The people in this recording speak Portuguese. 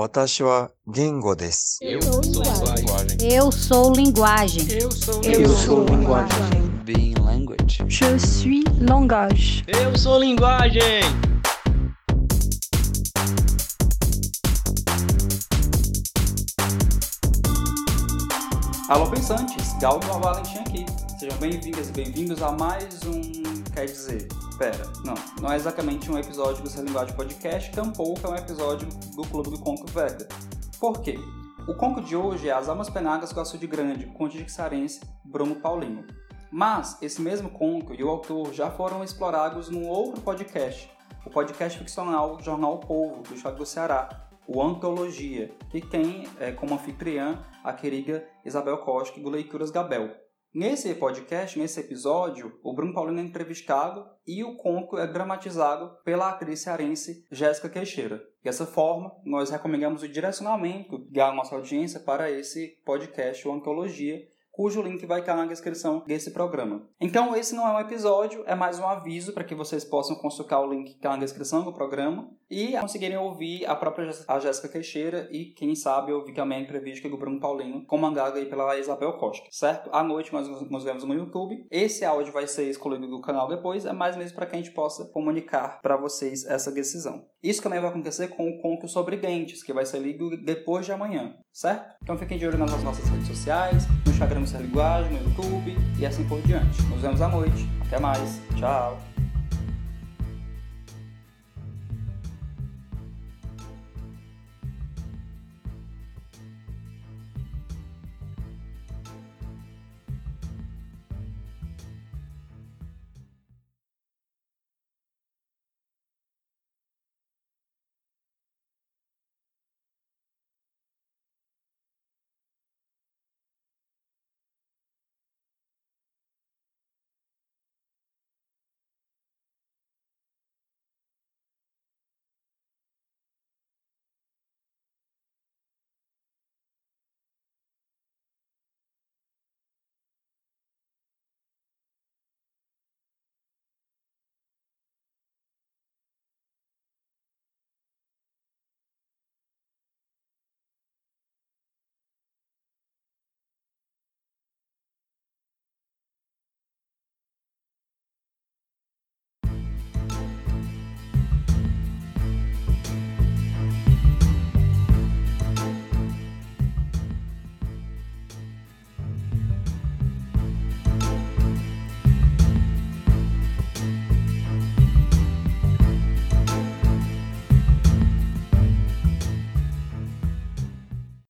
私は言語です。 Eu sou linguagem. Eu sou linguagem. Eu sou Eu sou linguagem. Being language. Je suis langage. Eu sou linguagem. Alô pensantes, Galdo Valentim aqui. Sejam bem-vindas e bem-vindos a mais um. Quer dizer, pera, não, não é exatamente um episódio do Ser Linguagem Podcast, tampouco é um episódio do Clube do Conco Vega. Por quê? O conco de hoje é As Almas Penagas do Açude Grande, conto de Xarense, Bruno Paulino. Mas esse mesmo conto e o autor já foram explorados num outro podcast, o podcast ficcional Jornal Povo, do estado do Ceará, o Antologia, que tem é, como anfitriã a querida Isabel Koski do Leituras Gabel. Nesse podcast, nesse episódio, o Bruno Paulino é entrevistado e o conto é dramatizado pela atriz cearense Jéssica Queixeira. Dessa forma, nós recomendamos o direcionamento da nossa audiência para esse podcast, o Antologia, cujo link vai estar na descrição desse programa. Então, esse não é um episódio, é mais um aviso para que vocês possam consultar o link que está na descrição do programa e conseguirem ouvir a própria a Jéssica Queixeira e, quem sabe, ouvir também a entrevista do Bruno Paulino, comandada aí pela Isabel Costa, certo? À noite nós nos vemos no YouTube. Esse áudio vai ser escolhido do canal depois, é mais mesmo para que a gente possa comunicar para vocês essa decisão. Isso também vai acontecer com o conto sobre dentes, que vai ser lido depois de amanhã, certo? Então fiquem de olho nas nossas redes sociais, no Instagram Ser Linguagem, no YouTube e assim por diante. Nos vemos à noite. Até mais. Tchau.